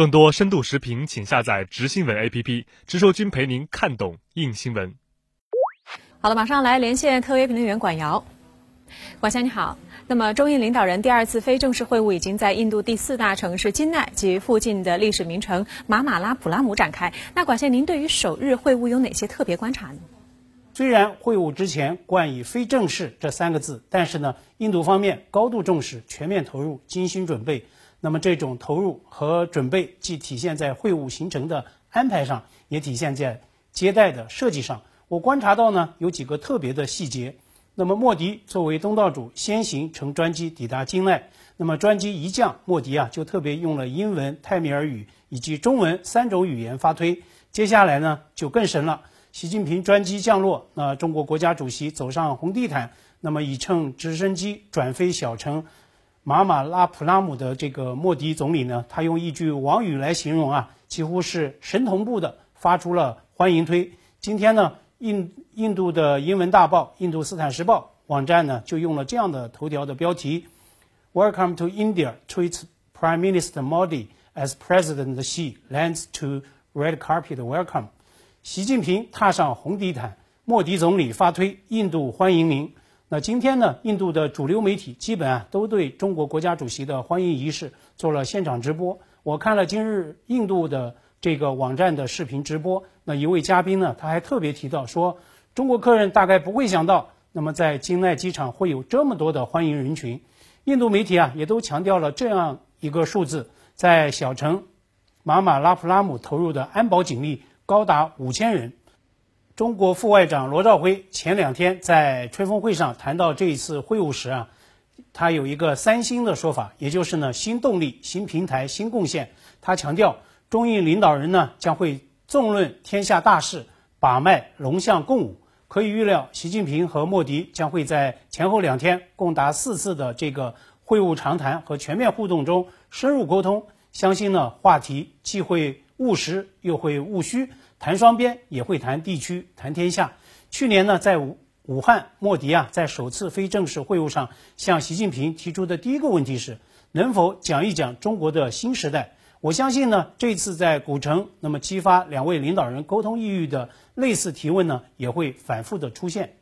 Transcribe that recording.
更多深度视频，请下载直新闻 APP，直说君陪您看懂硬新闻。好了，马上来连线特约评论员管瑶。管先你好，那么中印领导人第二次非正式会晤已经在印度第四大城市金奈及附近的历史名城马马拉普拉姆展开。那管先，您对于首日会晤有哪些特别观察呢？虽然会晤之前冠以“非正式”这三个字，但是呢，印度方面高度重视、全面投入、精心准备。那么这种投入和准备，既体现在会晤行程的安排上，也体现在接待的设计上。我观察到呢，有几个特别的细节。那么莫迪作为东道主，先行乘专机抵达金奈。那么专机一降，莫迪啊就特别用了英文、泰米尔语以及中文三种语言发推。接下来呢就更神了，习近平专机降落，那中国国家主席走上红地毯，那么已乘直升机转飞小城马马拉普拉姆的这个莫迪总理呢，他用一句网语来形容啊，几乎是神同步的发出了欢迎推。今天呢？印印度的英文大报《印度斯坦时报》网站呢，就用了这样的头条的标题：“Welcome to India, tweets Prime Minister Modi as President Xi lands to red carpet welcome。”习近平踏上红地毯，莫迪总理发推：“印度欢迎您。”那今天呢，印度的主流媒体基本啊都对中国国家主席的欢迎仪式做了现场直播。我看了今日印度的。这个网站的视频直播，那一位嘉宾呢，他还特别提到说，中国客人大概不会想到，那么在金奈机场会有这么多的欢迎人群。印度媒体啊，也都强调了这样一个数字，在小城马马拉普拉姆投入的安保警力高达五千人。中国副外长罗兆辉前两天在吹风会上谈到这一次会晤时啊，他有一个三新的说法，也就是呢，新动力、新平台、新贡献。他强调。中印领导人呢将会纵论天下大事，把脉龙象共舞。可以预料，习近平和莫迪将会在前后两天共达四次的这个会晤长谈和全面互动中深入沟通。相信呢，话题既会务实又会务虚，谈双边也会谈地区、谈天下。去年呢，在武武汉，莫迪啊在首次非正式会晤上向习近平提出的第一个问题是：能否讲一讲中国的新时代？我相信呢，这次在古城，那么激发两位领导人沟通意欲的类似提问呢，也会反复的出现。